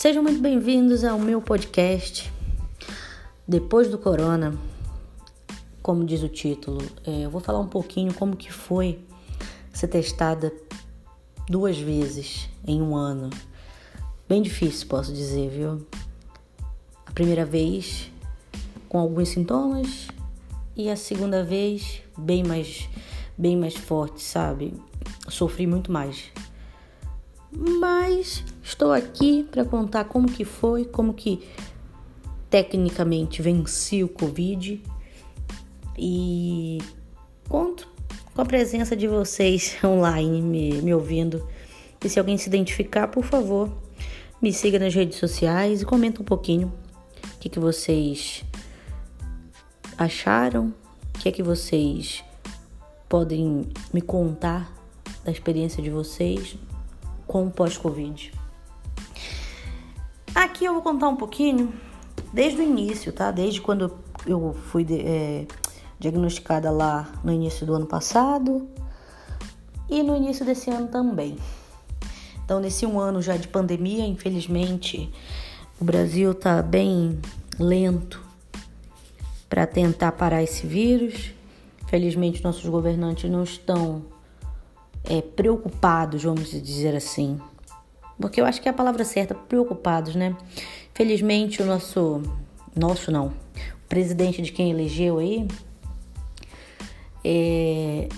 Sejam muito bem-vindos ao meu podcast. Depois do corona, como diz o título, é, eu vou falar um pouquinho como que foi ser testada duas vezes em um ano. Bem difícil, posso dizer, viu? A primeira vez com alguns sintomas e a segunda vez bem mais bem mais forte, sabe? Sofri muito mais. Mas estou aqui para contar como que foi, como que tecnicamente venci o Covid e conto com a presença de vocês online me, me ouvindo. E se alguém se identificar, por favor, me siga nas redes sociais e comenta um pouquinho o que, que vocês acharam, o que é que vocês podem me contar da experiência de vocês com o pós-Covid. Aqui eu vou contar um pouquinho desde o início, tá? Desde quando eu fui é, diagnosticada lá no início do ano passado e no início desse ano também. Então, nesse um ano já de pandemia, infelizmente, o Brasil tá bem lento para tentar parar esse vírus. Felizmente, nossos governantes não estão é, preocupados, vamos dizer assim. Porque eu acho que é a palavra certa, preocupados, né? Felizmente, o nosso. Nosso não. O presidente de quem elegeu aí é,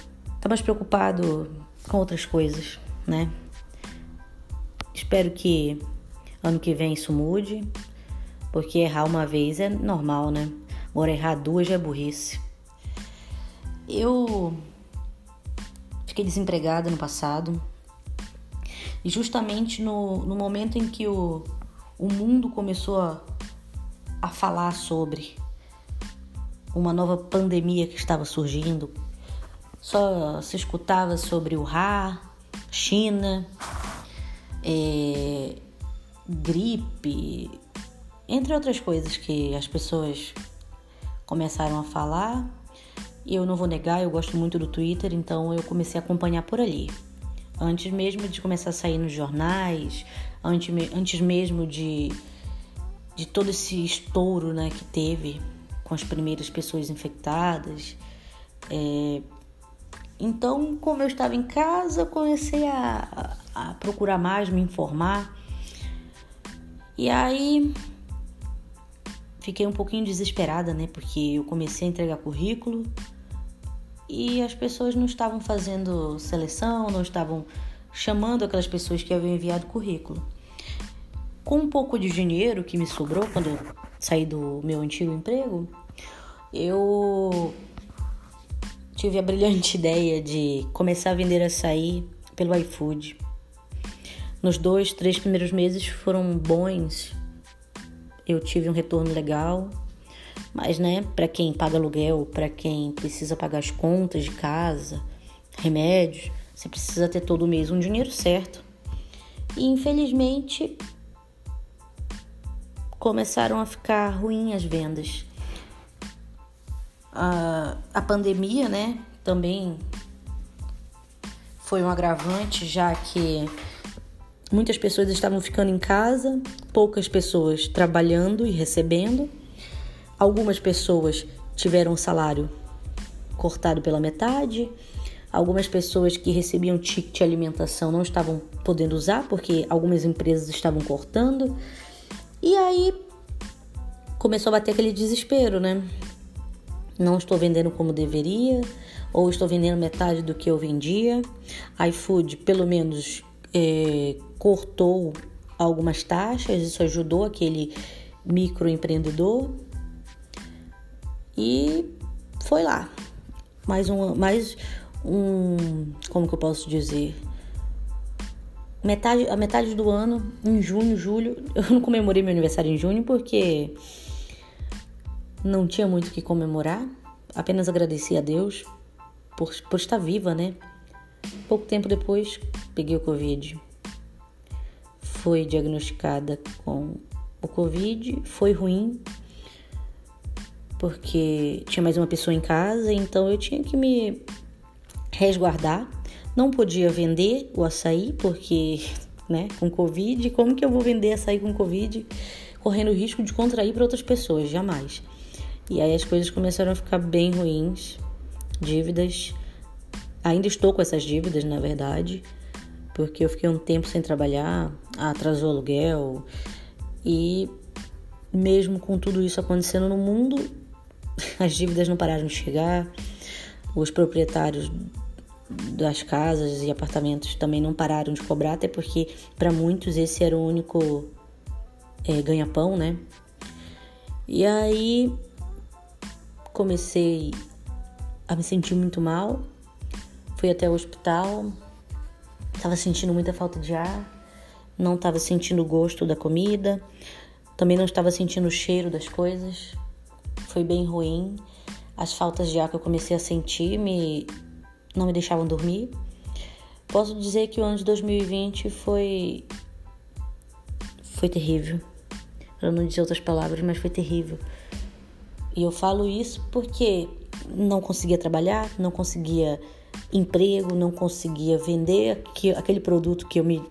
tá mais preocupado com outras coisas, né? Espero que ano que vem isso mude, porque errar uma vez é normal, né? Agora errar duas é burrice. Eu fiquei desempregada no passado e justamente no, no momento em que o, o mundo começou a, a falar sobre uma nova pandemia que estava surgindo. Só se escutava sobre o Ra, China, é, gripe, entre outras coisas que as pessoas começaram a falar. E eu não vou negar, eu gosto muito do Twitter, então eu comecei a acompanhar por ali. Antes mesmo de começar a sair nos jornais, antes, antes mesmo de, de todo esse estouro né, que teve com as primeiras pessoas infectadas. É, então, como eu estava em casa, comecei a, a procurar mais, me informar. E aí fiquei um pouquinho desesperada, né? Porque eu comecei a entregar currículo e as pessoas não estavam fazendo seleção, não estavam chamando aquelas pessoas que haviam enviado currículo. Com um pouco de dinheiro que me sobrou quando eu saí do meu antigo emprego, eu tive a brilhante ideia de começar a vender açaí pelo iFood. Nos dois, três primeiros meses foram bons, eu tive um retorno legal, mas né, para quem paga aluguel, para quem precisa pagar as contas de casa, remédios, você precisa ter todo mês um dinheiro certo. E infelizmente começaram a ficar ruins as vendas a, a pandemia, né, também foi um agravante, já que muitas pessoas estavam ficando em casa, poucas pessoas trabalhando e recebendo, algumas pessoas tiveram o salário cortado pela metade, algumas pessoas que recebiam ticket de alimentação não estavam podendo usar porque algumas empresas estavam cortando. E aí começou a bater aquele desespero, né? não estou vendendo como deveria, ou estou vendendo metade do que eu vendia. iFood, pelo menos, é, cortou algumas taxas, isso ajudou aquele microempreendedor. E foi lá. Mais um, mais um, como que eu posso dizer? Metade, a metade do ano, em junho, julho, eu não comemorei meu aniversário em junho porque não tinha muito o que comemorar, apenas agradeci a Deus por, por estar viva, né? Pouco tempo depois, peguei o Covid. Fui diagnosticada com o Covid, foi ruim, porque tinha mais uma pessoa em casa, então eu tinha que me resguardar. Não podia vender o açaí, porque né? Com Covid, como que eu vou vender açaí com Covid, correndo o risco de contrair para outras pessoas? Jamais. E aí as coisas começaram a ficar bem ruins, dívidas. Ainda estou com essas dívidas, na verdade, porque eu fiquei um tempo sem trabalhar, atrasou aluguel e mesmo com tudo isso acontecendo no mundo, as dívidas não pararam de chegar. Os proprietários das casas e apartamentos também não pararam de cobrar, até porque para muitos esse era o único é, ganha-pão, né? E aí comecei a me sentir muito mal, fui até o hospital, estava sentindo muita falta de ar, não estava sentindo o gosto da comida, também não estava sentindo o cheiro das coisas, foi bem ruim. As faltas de ar que eu comecei a sentir me não me deixavam dormir. Posso dizer que o ano de 2020 foi foi terrível. Para não dizer outras palavras, mas foi terrível. E eu falo isso porque não conseguia trabalhar, não conseguia emprego, não conseguia vender aquele produto que eu me,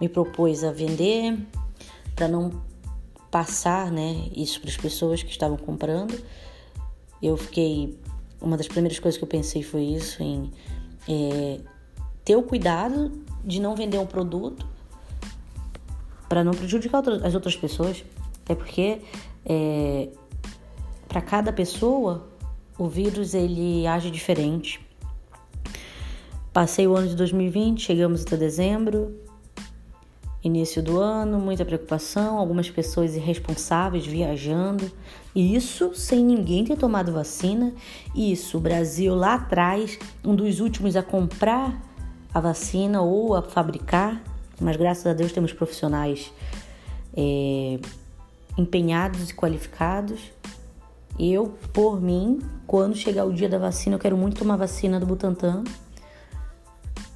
me propus a vender, para não passar né, isso para as pessoas que estavam comprando. Eu fiquei uma das primeiras coisas que eu pensei foi isso, em é, ter o cuidado de não vender um produto para não prejudicar as outras pessoas. Até porque é, para cada pessoa o vírus ele age diferente. Passei o ano de 2020, chegamos até dezembro, início do ano, muita preocupação, algumas pessoas irresponsáveis viajando, isso sem ninguém ter tomado vacina. Isso, o Brasil lá atrás, um dos últimos a comprar a vacina ou a fabricar, mas graças a Deus temos profissionais é, empenhados e qualificados. Eu, por mim, quando chegar o dia da vacina, eu quero muito tomar vacina do Butantan.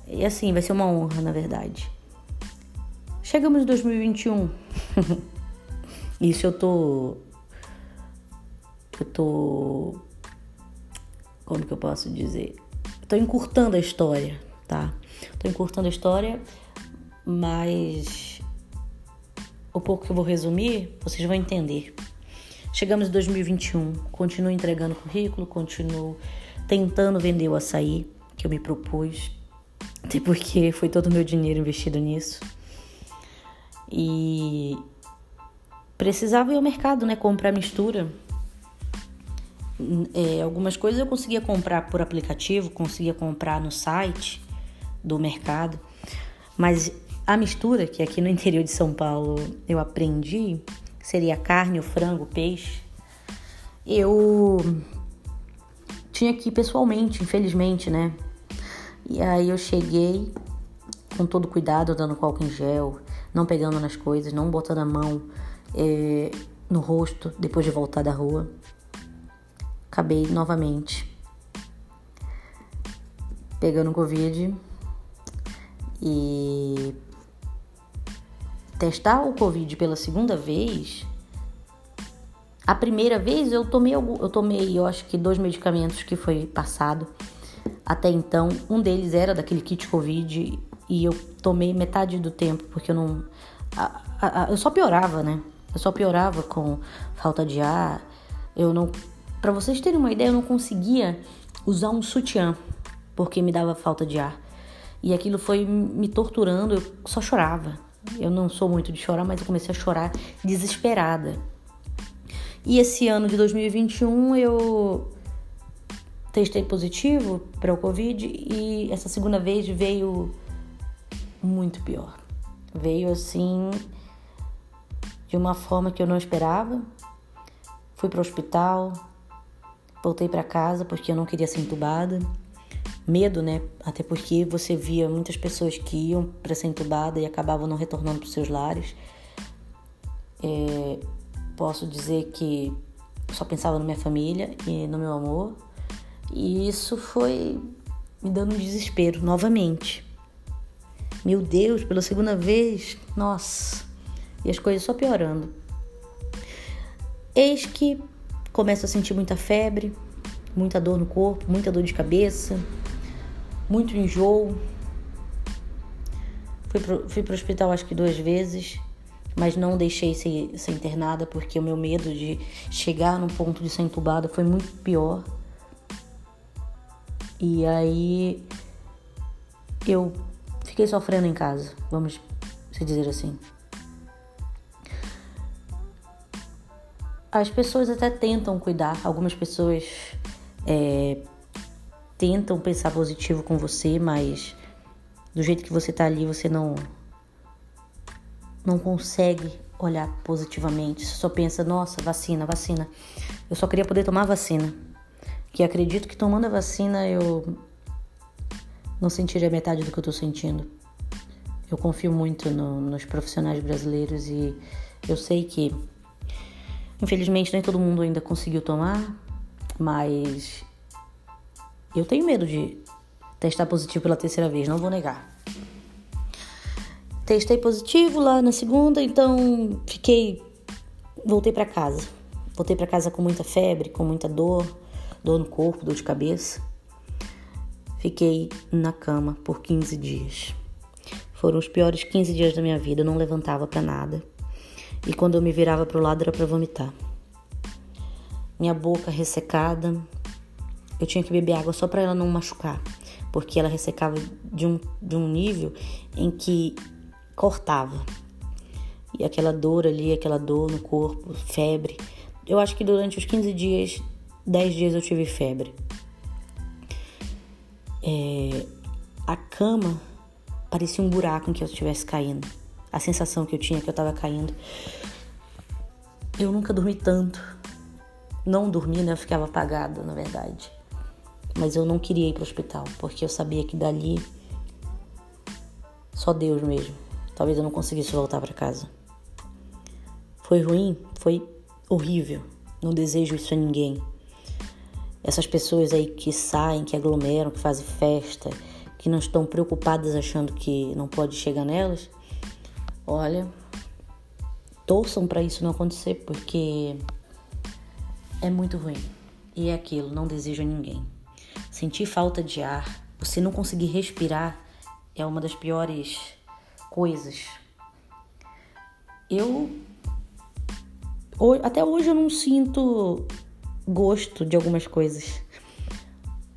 E assim, vai ser uma honra, na verdade. Chegamos em 2021. Isso eu tô. Eu tô. Como que eu posso dizer? tô encurtando a história, tá? Tô encurtando a história, mas o pouco que eu vou resumir, vocês vão entender. Chegamos em 2021, continuo entregando currículo, continuo tentando vender o açaí que eu me propus, até porque foi todo o meu dinheiro investido nisso. E precisava ir ao mercado, né? Comprar mistura. É, algumas coisas eu conseguia comprar por aplicativo, conseguia comprar no site do mercado, mas a mistura, que aqui no interior de São Paulo eu aprendi, seria carne, o frango, peixe. Eu tinha que ir pessoalmente, infelizmente, né? E aí eu cheguei com todo cuidado, dando álcool em gel, não pegando nas coisas, não botando a mão é, no rosto depois de voltar da rua. Acabei novamente pegando Covid e testar o Covid pela segunda vez. A primeira vez eu tomei eu tomei, eu acho que dois medicamentos que foi passado. Até então, um deles era daquele kit Covid e eu tomei metade do tempo, porque eu não. A, a, a, eu só piorava, né? Eu só piorava com falta de ar. Eu não. Para vocês terem uma ideia, eu não conseguia usar um sutiã, porque me dava falta de ar. E aquilo foi me torturando, eu só chorava. Eu não sou muito de chorar, mas eu comecei a chorar desesperada. E esse ano de 2021 eu testei positivo para o Covid e essa segunda vez veio muito pior. Veio assim de uma forma que eu não esperava. Fui para o hospital, voltei para casa porque eu não queria ser entubada. Medo, né? Até porque você via muitas pessoas que iam para ser entubada e acabavam não retornando para seus lares. É, posso dizer que só pensava na minha família e no meu amor. E isso foi me dando um desespero novamente. Meu Deus, pela segunda vez, nossa, e as coisas só piorando. Eis que começo a sentir muita febre, muita dor no corpo, muita dor de cabeça, muito enjoo. Fui pro, fui pro hospital acho que duas vezes, mas não deixei ser, ser internada porque o meu medo de chegar no ponto de ser entubada foi muito pior. E aí eu fiquei sofrendo em casa, vamos se dizer assim. As pessoas até tentam cuidar, algumas pessoas é, tentam pensar positivo com você, mas do jeito que você tá ali, você não não consegue olhar positivamente. Você só pensa, nossa, vacina, vacina. Eu só queria poder tomar vacina. Que acredito que tomando a vacina eu não sentiria metade do que eu tô sentindo. Eu confio muito no, nos profissionais brasileiros e eu sei que, infelizmente, nem todo mundo ainda conseguiu tomar, mas eu tenho medo de testar positivo pela terceira vez, não vou negar. Testei positivo lá na segunda, então fiquei. Voltei para casa. Voltei para casa com muita febre, com muita dor, dor no corpo, dor de cabeça. Fiquei na cama por 15 dias. Foram os piores 15 dias da minha vida, eu não levantava para nada. E quando eu me virava pro lado era para vomitar. Minha boca ressecada. Eu tinha que beber água só para ela não machucar, porque ela ressecava de um, de um nível em que cortava. E aquela dor ali, aquela dor no corpo, febre. Eu acho que durante os 15 dias, 10 dias eu tive febre. É, a cama parecia um buraco em que eu estivesse caindo. A sensação que eu tinha que eu estava caindo. Eu nunca dormi tanto. Não dormi, né? Eu ficava apagada, na verdade. Mas eu não queria ir para o hospital, porque eu sabia que dali só Deus mesmo. Talvez eu não conseguisse voltar para casa. Foi ruim? Foi horrível. Não desejo isso a ninguém. Essas pessoas aí que saem, que aglomeram, que fazem festa, que não estão preocupadas achando que não pode chegar nelas, olha, torçam para isso não acontecer, porque é muito ruim. E é aquilo, não desejo a ninguém. Sentir falta de ar, você não conseguir respirar, é uma das piores coisas. Eu até hoje eu não sinto gosto de algumas coisas.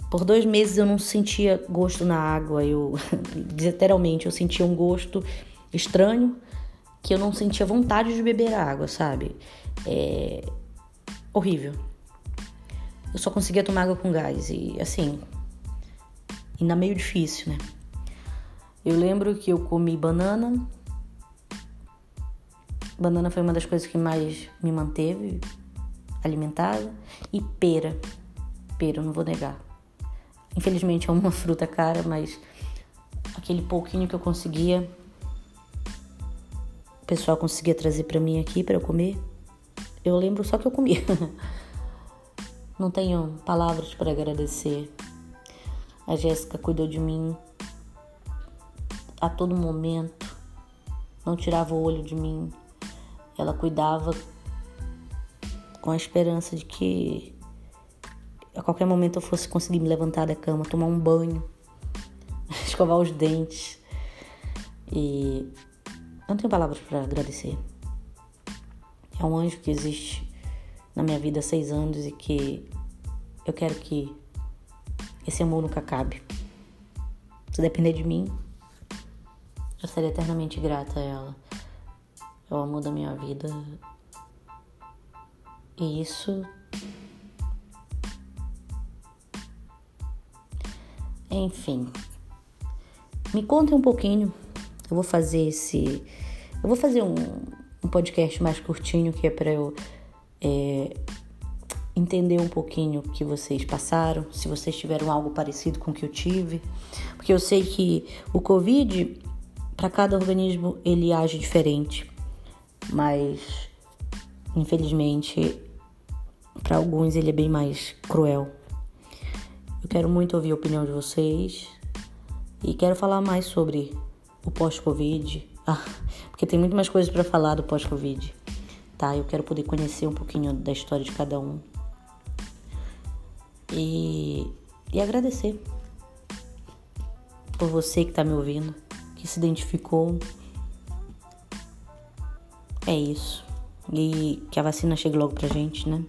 Por dois meses eu não sentia gosto na água, eu literalmente eu sentia um gosto estranho que eu não sentia vontade de beber a água, sabe? É horrível. Eu só conseguia tomar água com gás e assim, ainda meio difícil, né? Eu lembro que eu comi banana. Banana foi uma das coisas que mais me manteve alimentada e pera. Pera, não vou negar. Infelizmente é uma fruta cara, mas aquele pouquinho que eu conseguia, o pessoal conseguia trazer para mim aqui para eu comer. Eu lembro só que eu comia. Não tenho palavras para agradecer. A Jéssica cuidou de mim a todo momento. Não tirava o olho de mim. Ela cuidava com a esperança de que a qualquer momento eu fosse conseguir me levantar da cama, tomar um banho, escovar os dentes. E não tenho palavras para agradecer. É um anjo que existe na minha vida há seis anos e que eu quero que esse amor nunca acabe. Se depender de mim, eu serei eternamente grata a ela. É o amor da minha vida. E isso Enfim, me contem um pouquinho. Eu vou fazer esse. Eu vou fazer um, um podcast mais curtinho que é para eu é, entender um pouquinho o que vocês passaram, se vocês tiveram algo parecido com o que eu tive, porque eu sei que o Covid, para cada organismo, ele age diferente, mas infelizmente para alguns ele é bem mais cruel. Eu quero muito ouvir a opinião de vocês e quero falar mais sobre o pós-Covid, ah, porque tem muito mais coisas para falar do pós-Covid, tá? Eu quero poder conhecer um pouquinho da história de cada um e, e agradecer por você que está me ouvindo, que se identificou. É isso. E que a vacina chegue logo pra gente, né?